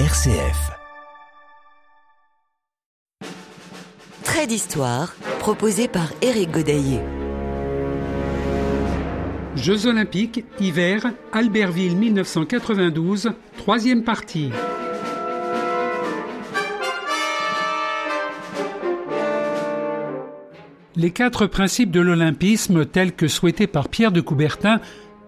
RCF. Trait d'histoire proposé par Éric Godaillé. Jeux olympiques, hiver, Albertville 1992, troisième partie. Les quatre principes de l'olympisme tels que souhaités par Pierre de Coubertin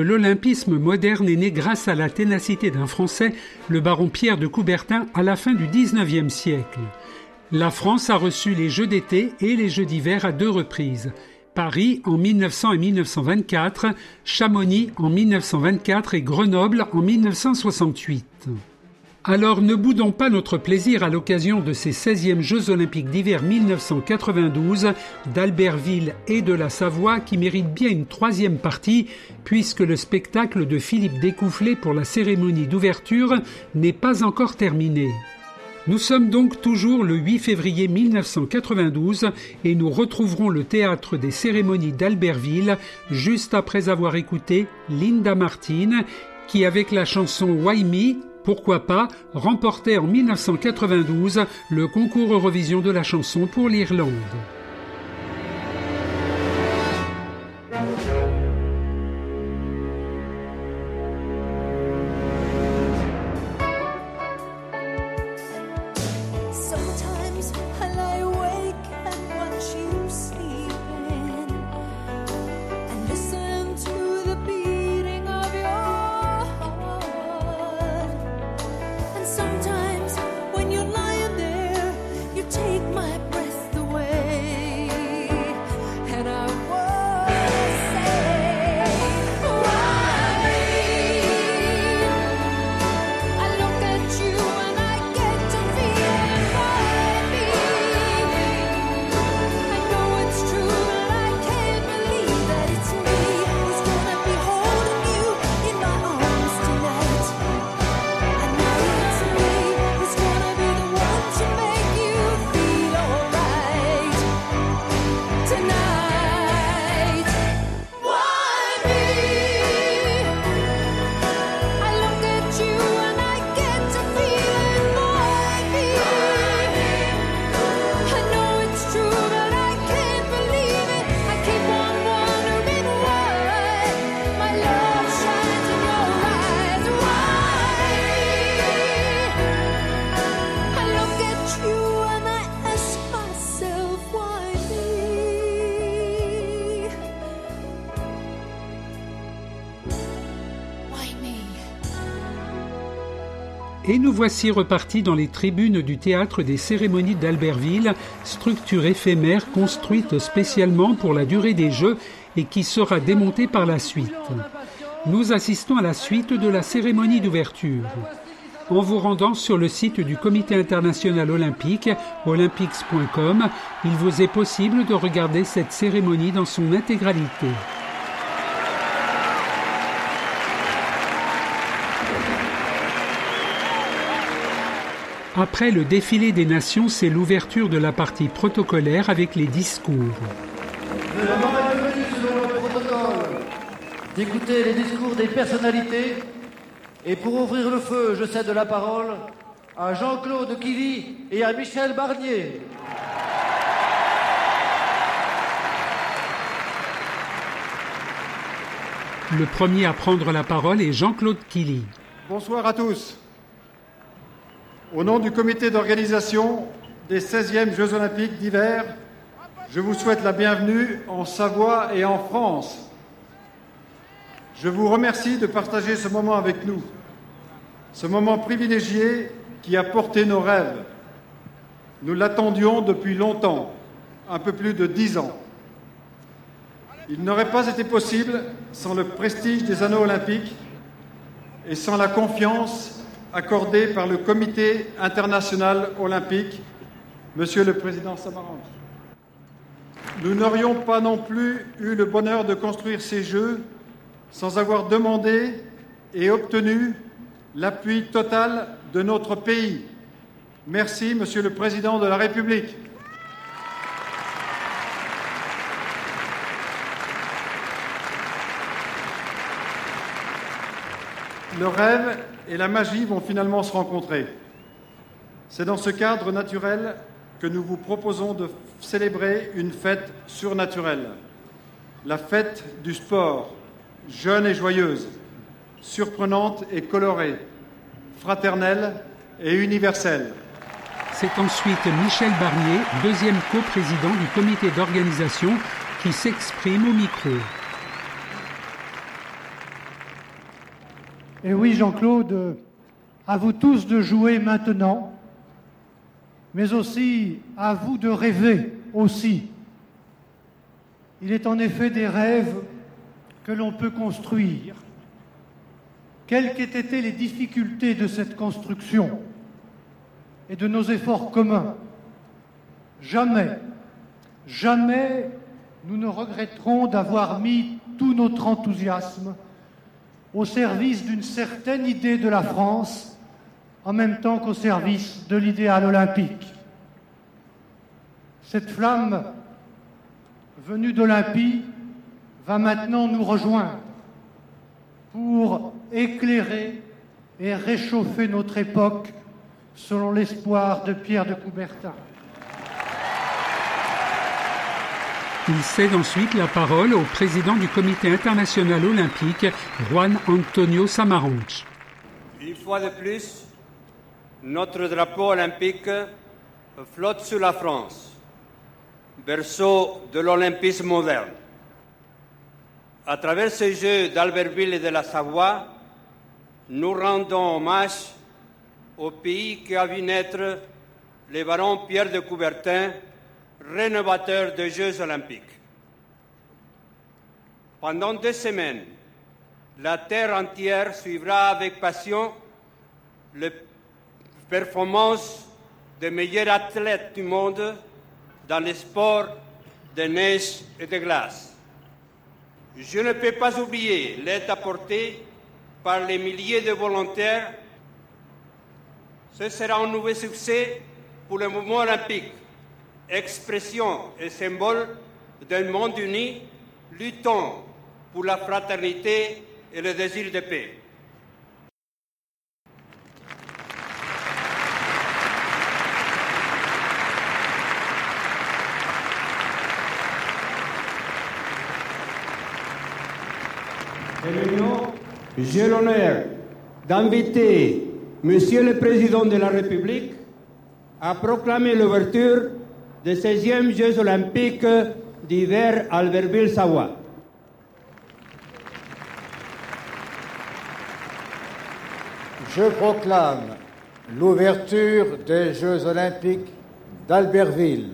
L'olympisme moderne est né grâce à la ténacité d'un Français, le baron Pierre de Coubertin, à la fin du XIXe siècle. La France a reçu les Jeux d'été et les Jeux d'hiver à deux reprises. Paris en 1900 et 1924, Chamonix en 1924 et Grenoble en 1968. Alors ne boudons pas notre plaisir à l'occasion de ces 16e Jeux olympiques d'hiver 1992 d'Albertville et de la Savoie qui méritent bien une troisième partie puisque le spectacle de Philippe Découfflé pour la cérémonie d'ouverture n'est pas encore terminé. Nous sommes donc toujours le 8 février 1992 et nous retrouverons le théâtre des cérémonies d'Albertville juste après avoir écouté Linda Martin qui avec la chanson Why Me pourquoi pas, remportait en 1992 le concours Eurovision de la chanson pour l'Irlande. Et nous voici repartis dans les tribunes du théâtre des cérémonies d'Albertville, structure éphémère construite spécialement pour la durée des Jeux et qui sera démontée par la suite. Nous assistons à la suite de la cérémonie d'ouverture. En vous rendant sur le site du Comité international olympique, olympics.com, il vous est possible de regarder cette cérémonie dans son intégralité. Après le défilé des nations, c'est l'ouverture de la partie protocolaire avec les discours. Le moment est venu selon le protocole d'écouter les discours des personnalités. Et pour ouvrir le feu, je cède la parole à Jean-Claude Killy et à Michel Barnier. Le premier à prendre la parole est Jean-Claude Killy. Bonsoir à tous. Au nom du comité d'organisation des 16e Jeux olympiques d'hiver, je vous souhaite la bienvenue en Savoie et en France. Je vous remercie de partager ce moment avec nous, ce moment privilégié qui a porté nos rêves. Nous l'attendions depuis longtemps, un peu plus de dix ans. Il n'aurait pas été possible sans le prestige des anneaux olympiques et sans la confiance accordée par le Comité international olympique, Monsieur le Président Samaranch. Nous n'aurions pas non plus eu le bonheur de construire ces Jeux sans avoir demandé et obtenu l'appui total de notre pays. Merci, Monsieur le Président de la République. Le rêve et la magie vont finalement se rencontrer. C'est dans ce cadre naturel que nous vous proposons de célébrer une fête surnaturelle, la fête du sport, jeune et joyeuse, surprenante et colorée, fraternelle et universelle. C'est ensuite Michel Barnier, deuxième coprésident du comité d'organisation, qui s'exprime au micro. Et oui, Jean-Claude, à vous tous de jouer maintenant, mais aussi à vous de rêver aussi. Il est en effet des rêves que l'on peut construire. Quelles qu'aient été les difficultés de cette construction et de nos efforts communs, jamais, jamais nous ne regretterons d'avoir mis tout notre enthousiasme au service d'une certaine idée de la France, en même temps qu'au service de l'idéal olympique. Cette flamme venue d'Olympie va maintenant nous rejoindre pour éclairer et réchauffer notre époque selon l'espoir de Pierre de Coubertin. Il cède ensuite la parole au président du comité international olympique, Juan Antonio Samaranch. Une fois de plus, notre drapeau olympique flotte sur la France, berceau de l'olympisme moderne. À travers ces Jeux d'Albertville et de la Savoie, nous rendons hommage au pays qui a vu naître le baron Pierre de Coubertin, rénovateur des Jeux olympiques. Pendant deux semaines, la terre entière suivra avec passion les performances des meilleurs athlètes du monde dans les sports de neige et de glace. Je ne peux pas oublier l'aide apportée par les milliers de volontaires. Ce sera un nouveau succès pour le mouvement olympique expression et symbole d'un monde uni luttant pour la fraternité et le désir de paix. J'ai l'honneur d'inviter Monsieur le Président de la République à proclamer l'ouverture des 16e Jeux olympiques d'hiver à Albertville-Savoie. Je proclame l'ouverture des Jeux olympiques d'Albertville,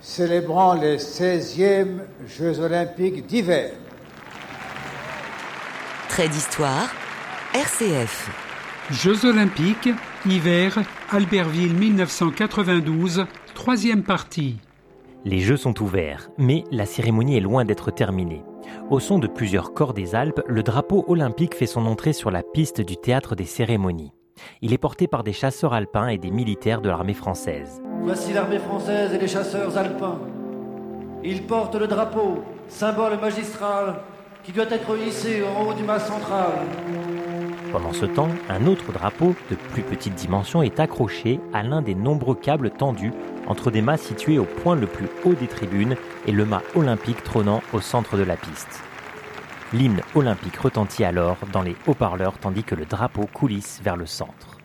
célébrant les 16e Jeux olympiques d'hiver. Trait d'histoire, RCF. Jeux olympiques, hiver, Albertville 1992, troisième partie. Les Jeux sont ouverts, mais la cérémonie est loin d'être terminée. Au son de plusieurs corps des Alpes, le drapeau olympique fait son entrée sur la piste du théâtre des cérémonies. Il est porté par des chasseurs alpins et des militaires de l'armée française. Voici l'armée française et les chasseurs alpins. Ils portent le drapeau, symbole magistral, qui doit être hissé en haut du mât central. Pendant ce temps, un autre drapeau de plus petite dimension est accroché à l'un des nombreux câbles tendus entre des mâts situés au point le plus haut des tribunes et le mât olympique trônant au centre de la piste. L'hymne olympique retentit alors dans les haut-parleurs tandis que le drapeau coulisse vers le centre.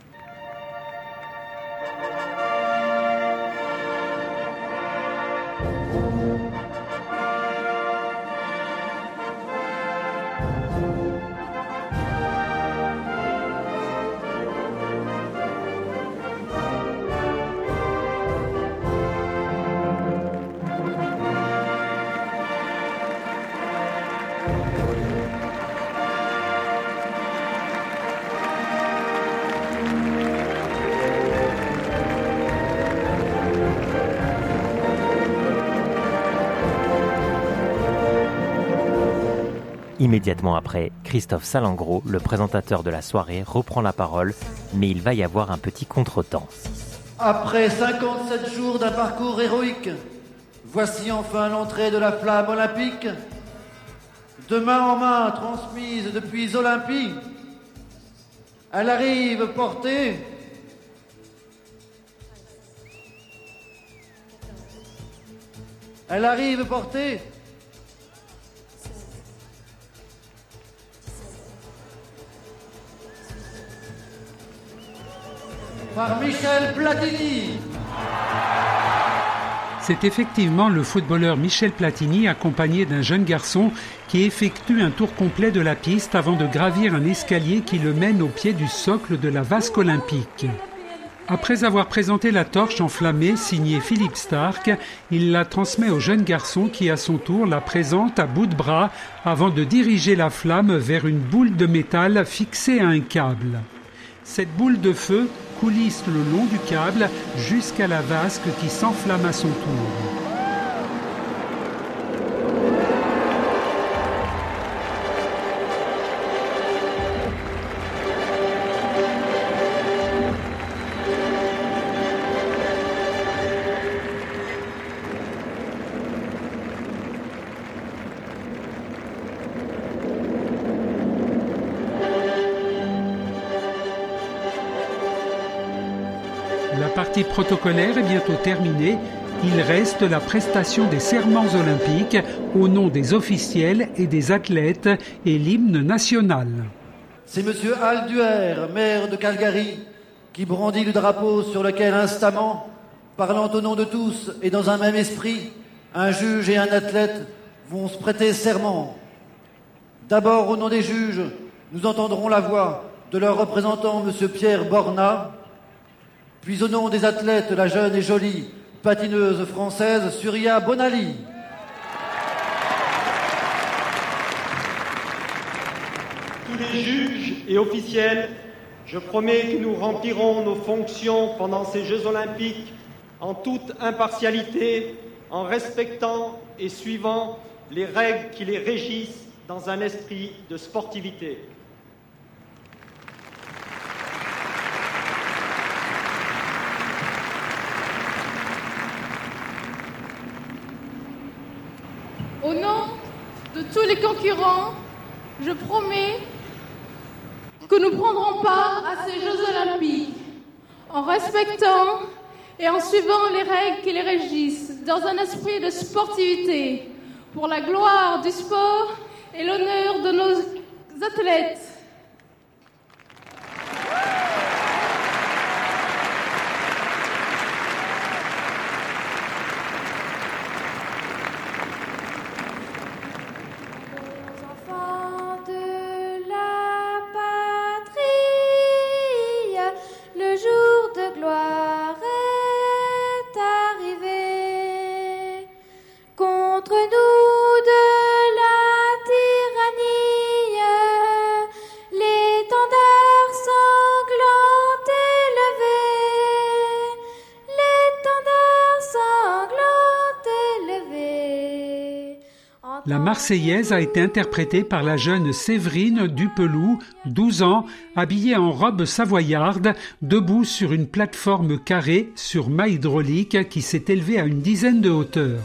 Immédiatement après, Christophe Salengro, le présentateur de la soirée, reprend la parole, mais il va y avoir un petit contretemps. Après 57 jours d'un parcours héroïque, voici enfin l'entrée de la flamme olympique. De main en main, transmise depuis Olympie, elle arrive portée Elle arrive portée par Michel Platini. C'est effectivement le footballeur Michel Platini accompagné d'un jeune garçon qui effectue un tour complet de la piste avant de gravir un escalier qui le mène au pied du socle de la vasque olympique. Après avoir présenté la torche enflammée signée Philippe Stark, il la transmet au jeune garçon qui à son tour la présente à bout de bras avant de diriger la flamme vers une boule de métal fixée à un câble. Cette boule de feu coulisse le long du câble jusqu'à la vasque qui s'enflamme à son tour. Partie protocolaire est bientôt terminée. Il reste la prestation des serments olympiques au nom des officiels et des athlètes et l'hymne national. C'est Monsieur Alduer, maire de Calgary, qui brandit le drapeau sur lequel instamment, parlant au nom de tous et dans un même esprit, un juge et un athlète vont se prêter serment. D'abord, au nom des juges, nous entendrons la voix de leur représentant, Monsieur Pierre Borna, puis au nom des athlètes, la jeune et jolie patineuse française Surya Bonali. Tous les juges et officiels, je promets que nous remplirons nos fonctions pendant ces Jeux olympiques en toute impartialité, en respectant et suivant les règles qui les régissent dans un esprit de sportivité. Au nom de tous je promets que nous prendrons part à ces Jeux olympiques en respectant et en suivant les règles qui les régissent dans un esprit de sportivité pour la gloire du sport et l'honneur de nos athlètes. Marseillaise a été interprétée par la jeune Séverine Dupelou, 12 ans, habillée en robe savoyarde, debout sur une plateforme carrée sur mât hydraulique qui s'est élevée à une dizaine de hauteurs.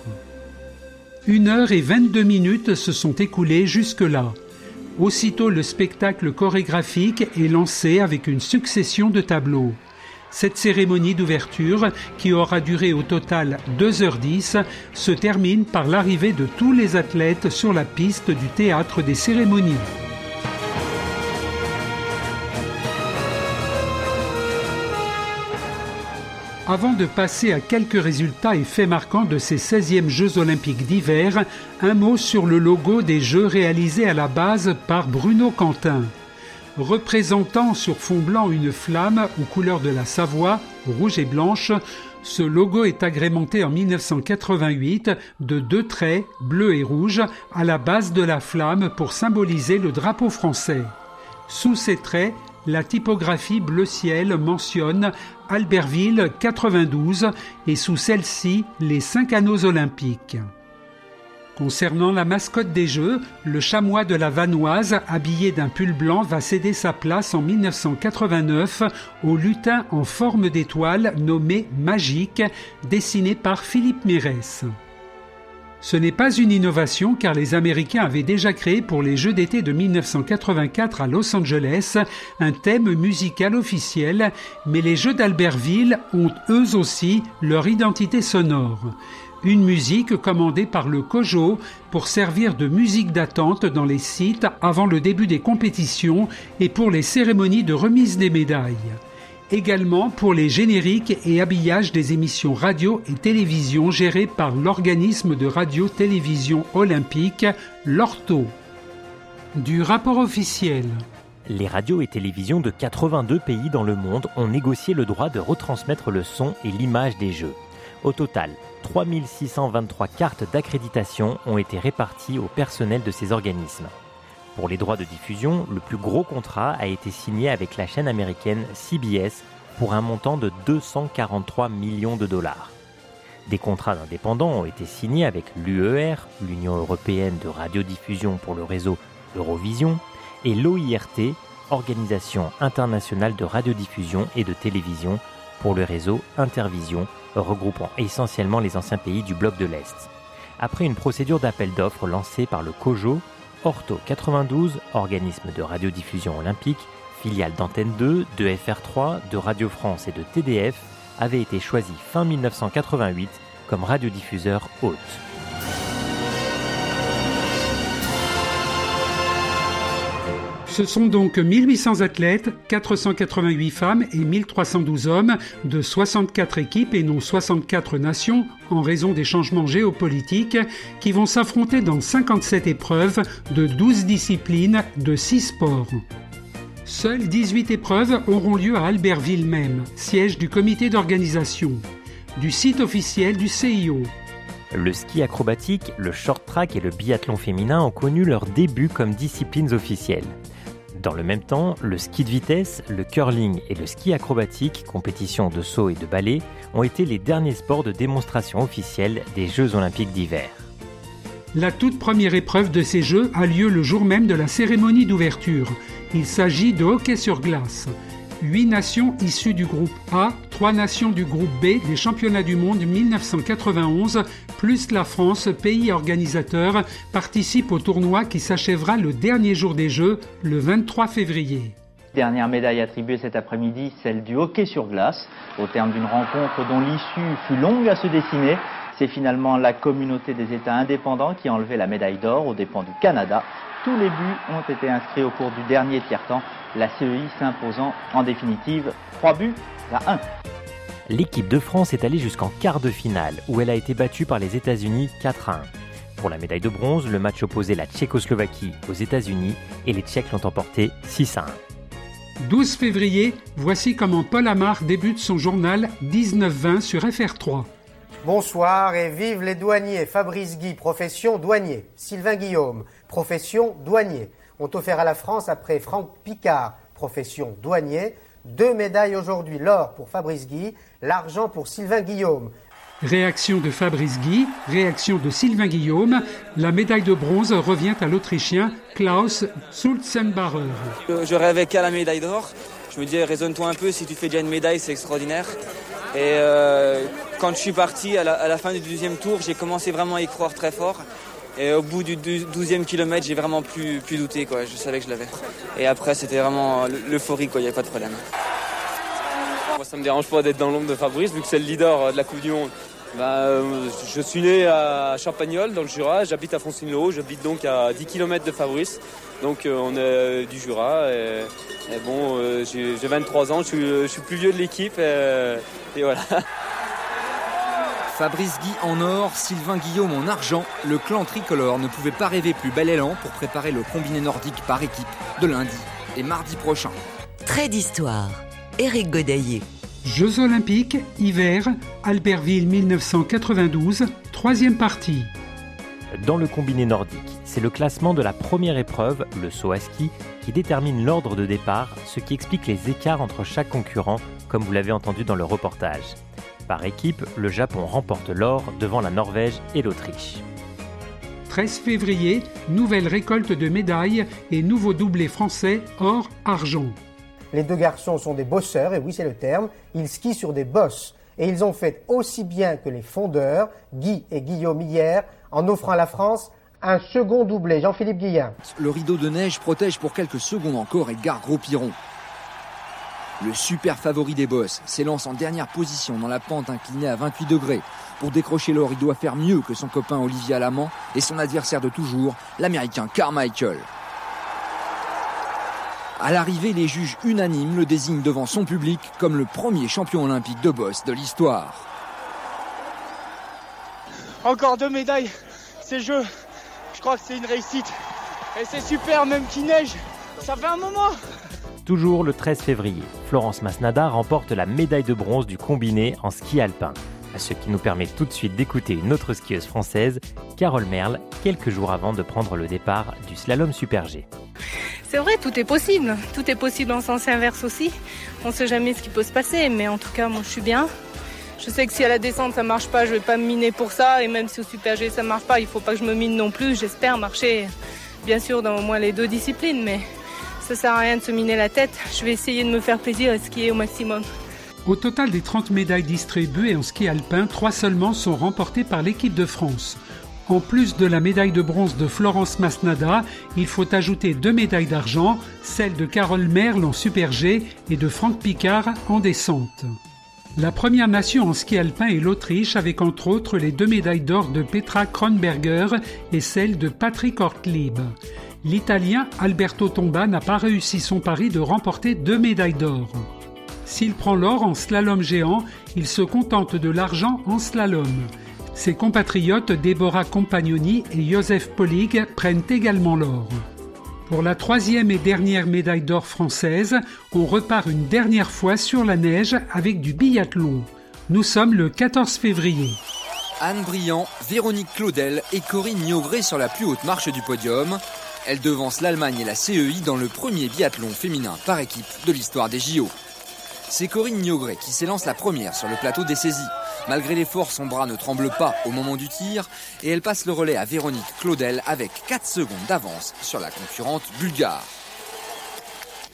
Une heure et 22 minutes se sont écoulées jusque-là. Aussitôt le spectacle chorégraphique est lancé avec une succession de tableaux. Cette cérémonie d'ouverture, qui aura duré au total 2h10, se termine par l'arrivée de tous les athlètes sur la piste du théâtre des cérémonies. Avant de passer à quelques résultats et faits marquants de ces 16e Jeux olympiques d'hiver, un mot sur le logo des Jeux réalisés à la base par Bruno Quentin. Représentant sur fond blanc une flamme aux couleurs de la Savoie, rouge et blanche, Ce logo est agrémenté en 1988 de deux traits, bleus et rouges, à la base de la flamme pour symboliser le drapeau français. Sous ces traits, la typographie bleu ciel mentionne Albertville 92 et sous celle-ci les cinq anneaux olympiques. Concernant la mascotte des Jeux, le chamois de la Vanoise, habillé d'un pull blanc, va céder sa place en 1989 au lutin en forme d'étoile nommé Magique, dessiné par Philippe Mérès. Ce n'est pas une innovation car les Américains avaient déjà créé pour les Jeux d'été de 1984 à Los Angeles un thème musical officiel, mais les Jeux d'Albertville ont eux aussi leur identité sonore une musique commandée par le COJO pour servir de musique d'attente dans les sites avant le début des compétitions et pour les cérémonies de remise des médailles. Également pour les génériques et habillages des émissions radio et télévision gérées par l'organisme de radio-télévision olympique, l'ORTO. Du rapport officiel. Les radios et télévisions de 82 pays dans le monde ont négocié le droit de retransmettre le son et l'image des Jeux. Au total, 3623 cartes d'accréditation ont été réparties au personnel de ces organismes. Pour les droits de diffusion, le plus gros contrat a été signé avec la chaîne américaine CBS pour un montant de 243 millions de dollars. Des contrats d'indépendants ont été signés avec l'UER, l'Union européenne de radiodiffusion pour le réseau Eurovision, et l'OIRT, Organisation internationale de radiodiffusion et de télévision pour le réseau Intervision regroupant essentiellement les anciens pays du bloc de l'Est. Après une procédure d'appel d'offres lancée par le COJO, Orto 92, organisme de radiodiffusion olympique, filiale d'Antenne 2, de FR3, de Radio France et de TDF, avait été choisi fin 1988 comme radiodiffuseur hôte. Ce sont donc 1800 athlètes, 488 femmes et 1312 hommes de 64 équipes et non 64 nations en raison des changements géopolitiques qui vont s'affronter dans 57 épreuves de 12 disciplines de 6 sports. Seules 18 épreuves auront lieu à Albertville même, siège du comité d'organisation, du site officiel du CIO. Le ski acrobatique, le short track et le biathlon féminin ont connu leur début comme disciplines officielles. Dans le même temps, le ski de vitesse, le curling et le ski acrobatique, compétition de saut et de ballet, ont été les derniers sports de démonstration officielle des Jeux olympiques d'hiver. La toute première épreuve de ces Jeux a lieu le jour même de la cérémonie d'ouverture. Il s'agit de hockey sur glace. Huit nations issues du groupe A, trois nations du groupe B des championnats du monde 1991, plus la France, pays organisateur, participent au tournoi qui s'achèvera le dernier jour des Jeux, le 23 février. Dernière médaille attribuée cet après-midi, celle du hockey sur glace, au terme d'une rencontre dont l'issue fut longue à se dessiner. C'est finalement la communauté des États indépendants qui a enlevé la médaille d'or aux dépens du Canada. Tous les buts ont été inscrits au cours du dernier tiers-temps, la CEI s'imposant en définitive 3 buts à 1. L'équipe de France est allée jusqu'en quart de finale, où elle a été battue par les États-Unis 4 à 1. Pour la médaille de bronze, le match opposait la Tchécoslovaquie aux États-Unis et les Tchèques l'ont emporté 6 à 1. 12 février, voici comment Paul Amar débute son journal 19-20 sur FR3. Bonsoir et vive les douaniers. Fabrice Guy, profession douanier. Sylvain Guillaume, profession douanier. Ont offert à la France, après Franck Picard, profession douanier, deux médailles aujourd'hui. L'or pour Fabrice Guy, l'argent pour Sylvain Guillaume. Réaction de Fabrice Guy, réaction de Sylvain Guillaume. La médaille de bronze revient à l'Autrichien Klaus Sulzenbacher. Je rêvais qu'à la médaille d'or. Je me disais, raisonne-toi un peu, si tu fais déjà une médaille, c'est extraordinaire. Et euh, quand je suis parti à la, fin du deuxième tour, j'ai commencé vraiment à y croire très fort. Et au bout du 12e kilomètre, j'ai vraiment plus, plus douté. Quoi. Je savais que je l'avais. Et après, c'était vraiment l'euphorie, il n'y avait pas de problème. Moi, ça me dérange pas d'être dans l'ombre de Fabrice, vu que c'est le leader euh, de la Coupe du Monde. Bah, euh, je suis né à Champagnol, dans le Jura. J'habite à Fontainebleau. J'habite donc à 10 km de Fabrice. Donc, on est du Jura. Et, bon, j'ai 23 ans. Je suis, plus vieux de l'équipe. et voilà. Fabrice Guy en or, Sylvain Guillaume en argent, le clan tricolore ne pouvait pas rêver plus bel élan pour préparer le combiné nordique par équipe de lundi et mardi prochain. Trait d'histoire, Éric Godaillé. Jeux olympiques, hiver, Albertville 1992, troisième partie. Dans le combiné nordique, c'est le classement de la première épreuve, le saut à ski, qui détermine l'ordre de départ, ce qui explique les écarts entre chaque concurrent, comme vous l'avez entendu dans le reportage. Par équipe, le Japon remporte l'or devant la Norvège et l'Autriche. 13 février, nouvelle récolte de médailles et nouveau doublé français or-argent. Les deux garçons sont des bosseurs, et oui c'est le terme, ils skient sur des bosses. Et ils ont fait aussi bien que les fondeurs, Guy et Guillaume hier, en offrant à la France un second doublé. Jean-Philippe Guillain. Le rideau de neige protège pour quelques secondes encore Edgar Gros-Piron. Le super favori des boss s'élance en dernière position dans la pente inclinée à 28 degrés. Pour décrocher l'or, il doit faire mieux que son copain Olivier Alamand et son adversaire de toujours, l'américain Carmichael. À l'arrivée, les juges unanimes le désignent devant son public comme le premier champion olympique de boss de l'histoire. Encore deux médailles, c'est jeu. Je crois que c'est une réussite. Et c'est super, même qu'il neige. Ça fait un moment. Toujours le 13 février, Florence Masnada remporte la médaille de bronze du combiné en ski alpin. Ce qui nous permet tout de suite d'écouter une autre skieuse française, Carole Merle, quelques jours avant de prendre le départ du slalom super G. C'est vrai, tout est possible. Tout est possible en sens inverse aussi. On ne sait jamais ce qui peut se passer, mais en tout cas, moi, je suis bien. Je sais que si à la descente ça marche pas, je vais pas me miner pour ça. Et même si au super G ça marche pas, il faut pas que je me mine non plus. J'espère marcher, bien sûr, dans au moins les deux disciplines, mais ça sert à rien de se miner la tête. Je vais essayer de me faire plaisir et skier au maximum. Au total des 30 médailles distribuées en ski alpin, trois seulement sont remportées par l'équipe de France. En plus de la médaille de bronze de Florence Masnada, il faut ajouter deux médailles d'argent, celle de Carole Merle en Super G et de Franck Picard en descente. La première nation en ski alpin est l'Autriche avec entre autres les deux médailles d'or de Petra Kronberger et celle de Patrick Ortlieb l'Italien Alberto Tomba n'a pas réussi son pari de remporter deux médailles d'or. S'il prend l'or en slalom géant, il se contente de l'argent en slalom. Ses compatriotes Deborah Compagnoni et Joseph Polig prennent également l'or. Pour la troisième et dernière médaille d'or française, on repart une dernière fois sur la neige avec du biathlon. Nous sommes le 14 février. Anne Briand, Véronique Claudel et Corinne Niogré sur la plus haute marche du podium. Elle devance l'Allemagne et la CEI dans le premier biathlon féminin par équipe de l'histoire des JO. C'est Corinne Niogré qui s'élance la première sur le plateau des saisies. Malgré l'effort, son bras ne tremble pas au moment du tir et elle passe le relais à Véronique Claudel avec 4 secondes d'avance sur la concurrente bulgare.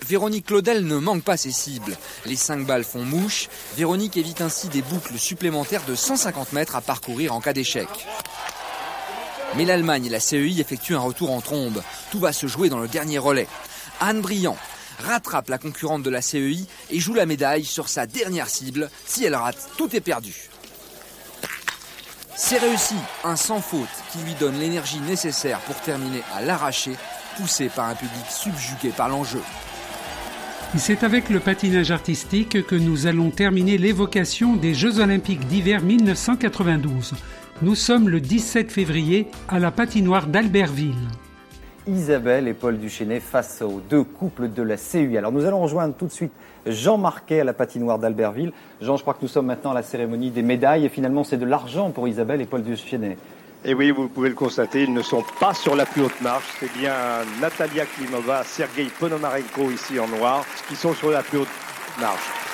Véronique Claudel ne manque pas ses cibles. Les 5 balles font mouche. Véronique évite ainsi des boucles supplémentaires de 150 mètres à parcourir en cas d'échec. Mais l'Allemagne et la CEI effectuent un retour en trombe. Tout va se jouer dans le dernier relais. Anne Briand rattrape la concurrente de la CEI et joue la médaille sur sa dernière cible. Si elle rate, tout est perdu. C'est réussi, un sans faute qui lui donne l'énergie nécessaire pour terminer à l'arraché, poussé par un public subjugué par l'enjeu. C'est avec le patinage artistique que nous allons terminer l'évocation des Jeux olympiques d'hiver 1992. Nous sommes le 17 février à la patinoire d'Albertville. Isabelle et Paul Duchesnet face aux deux couples de la CUI. Alors nous allons rejoindre tout de suite Jean Marquet à la patinoire d'Albertville. Jean, je crois que nous sommes maintenant à la cérémonie des médailles et finalement c'est de l'argent pour Isabelle et Paul Duchesnet. Et oui, vous pouvez le constater, ils ne sont pas sur la plus haute marche. C'est bien Natalia Klimova, Sergei Ponomarenko ici en noir qui sont sur la plus haute marche.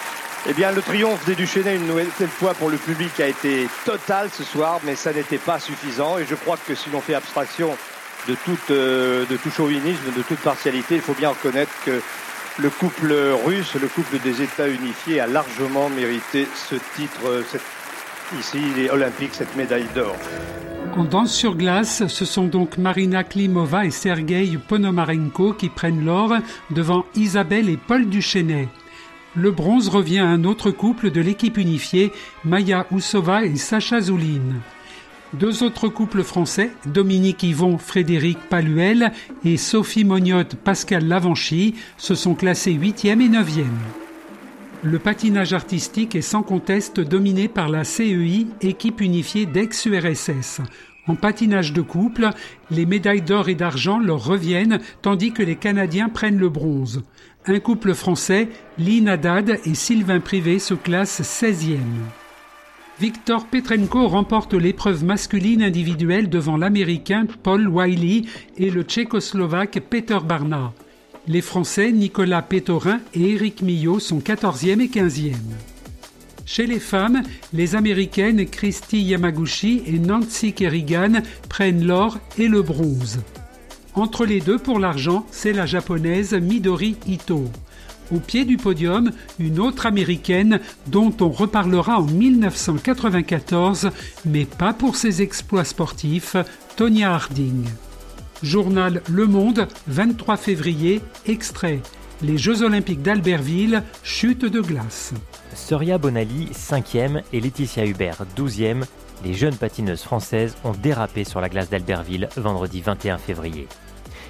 Eh bien, le triomphe des Duchesnay, une nouvelle fois pour le public, a été total ce soir, mais ça n'était pas suffisant. Et je crois que si l'on fait abstraction de, euh, de tout chauvinisme, de toute partialité, il faut bien reconnaître que le couple russe, le couple des États unifiés, a largement mérité ce titre, euh, ici, les Olympiques, cette médaille d'or. En danse sur glace, ce sont donc Marina Klimova et Sergei Ponomarenko qui prennent l'or devant Isabelle et Paul Duchesnay. Le bronze revient à un autre couple de l'équipe unifiée, Maya Oussova et Sacha Zouline. Deux autres couples français, Dominique Yvon, Frédéric Paluel et Sophie Mognotte, Pascal Lavanchy, se sont classés 8e et 9e. Le patinage artistique est sans conteste dominé par la CEI, équipe unifiée d'ex-URSS. En patinage de couple, les médailles d'or et d'argent leur reviennent tandis que les Canadiens prennent le bronze. Un couple français, Lynn Haddad et Sylvain Privé, se classent 16e. Victor Petrenko remporte l'épreuve masculine individuelle devant l'Américain Paul Wiley et le Tchécoslovaque Peter Barna. Les Français Nicolas Pétorin et Éric Millot sont 14e et 15e. Chez les femmes, les Américaines Christy Yamaguchi et Nancy Kerrigan prennent l'or et le bronze. Entre les deux pour l'argent, c'est la japonaise Midori Ito. Au pied du podium, une autre américaine dont on reparlera en 1994, mais pas pour ses exploits sportifs, Tonya Harding. Journal Le Monde, 23 février, extrait. Les Jeux Olympiques d'Albertville, chute de glace. Soria Bonali, 5e, et Laetitia Hubert, 12e, les jeunes patineuses françaises ont dérapé sur la glace d'Albertville vendredi 21 février.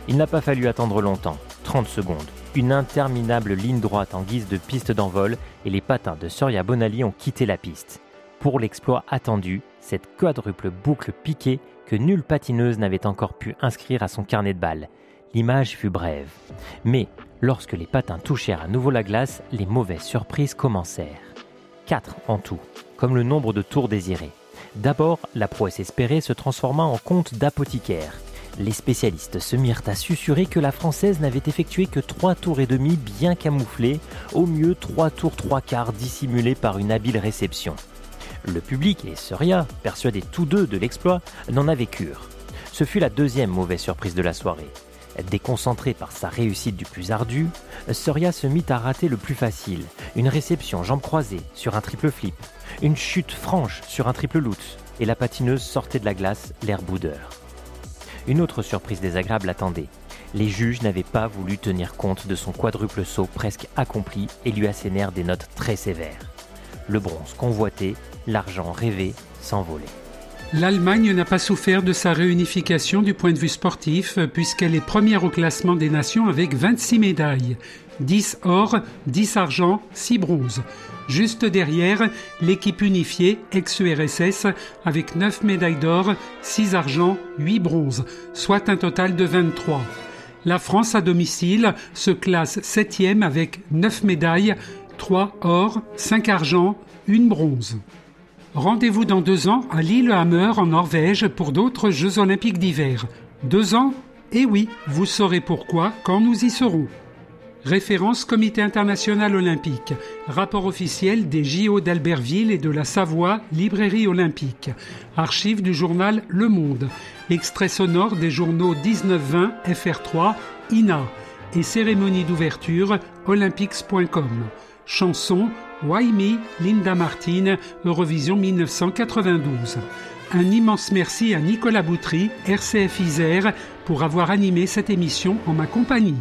Il n'a pas fallu attendre longtemps, 30 secondes, une interminable ligne droite en guise de piste d'envol et les patins de Soria Bonali ont quitté la piste. Pour l'exploit attendu, cette quadruple boucle piquée que nulle patineuse n'avait encore pu inscrire à son carnet de balles. L'image fut brève. Mais lorsque les patins touchèrent à nouveau la glace, les mauvaises surprises commencèrent. Quatre en tout, comme le nombre de tours désirés. D'abord, la prouesse espérée se transforma en compte d'apothicaire. Les spécialistes se mirent à susurrer que la Française n'avait effectué que trois tours et demi bien camouflés, au mieux trois tours trois quarts dissimulés par une habile réception. Le public et Soria, persuadés tous deux de l'exploit, n'en avaient cure. Ce fut la deuxième mauvaise surprise de la soirée. Déconcentrée par sa réussite du plus ardu, Soria se mit à rater le plus facile, une réception jambes croisées sur un triple flip, une chute franche sur un triple loot, et la patineuse sortait de la glace, l'air boudeur. Une autre surprise désagréable attendait. Les juges n'avaient pas voulu tenir compte de son quadruple saut presque accompli et lui assénèrent des notes très sévères. Le bronze convoité, l'argent rêvé s'envolait. L'Allemagne n'a pas souffert de sa réunification du point de vue sportif, puisqu'elle est première au classement des nations avec 26 médailles. 10 or, 10 argent, 6 bronzes. Juste derrière, l'équipe unifiée, ex-URSS, avec 9 médailles d'or, 6 argent, 8 bronzes, soit un total de 23. La France à domicile se classe 7e avec 9 médailles, 3 or, 5 argent, 1 bronze. Rendez-vous dans deux ans à Lillehammer en Norvège pour d'autres Jeux olympiques d'hiver. Deux ans? Eh oui, vous saurez pourquoi quand nous y serons. Référence Comité international olympique. Rapport officiel des JO d'Albertville et de la Savoie, Librairie olympique. Archives du journal Le Monde. Extrait sonore des journaux 1920, FR3, INA. Et cérémonie d'ouverture, olympics.com. Chanson Why Me, Linda Martin, Eurovision 1992. Un immense merci à Nicolas Boutry, RCF Isère, pour avoir animé cette émission en ma compagnie.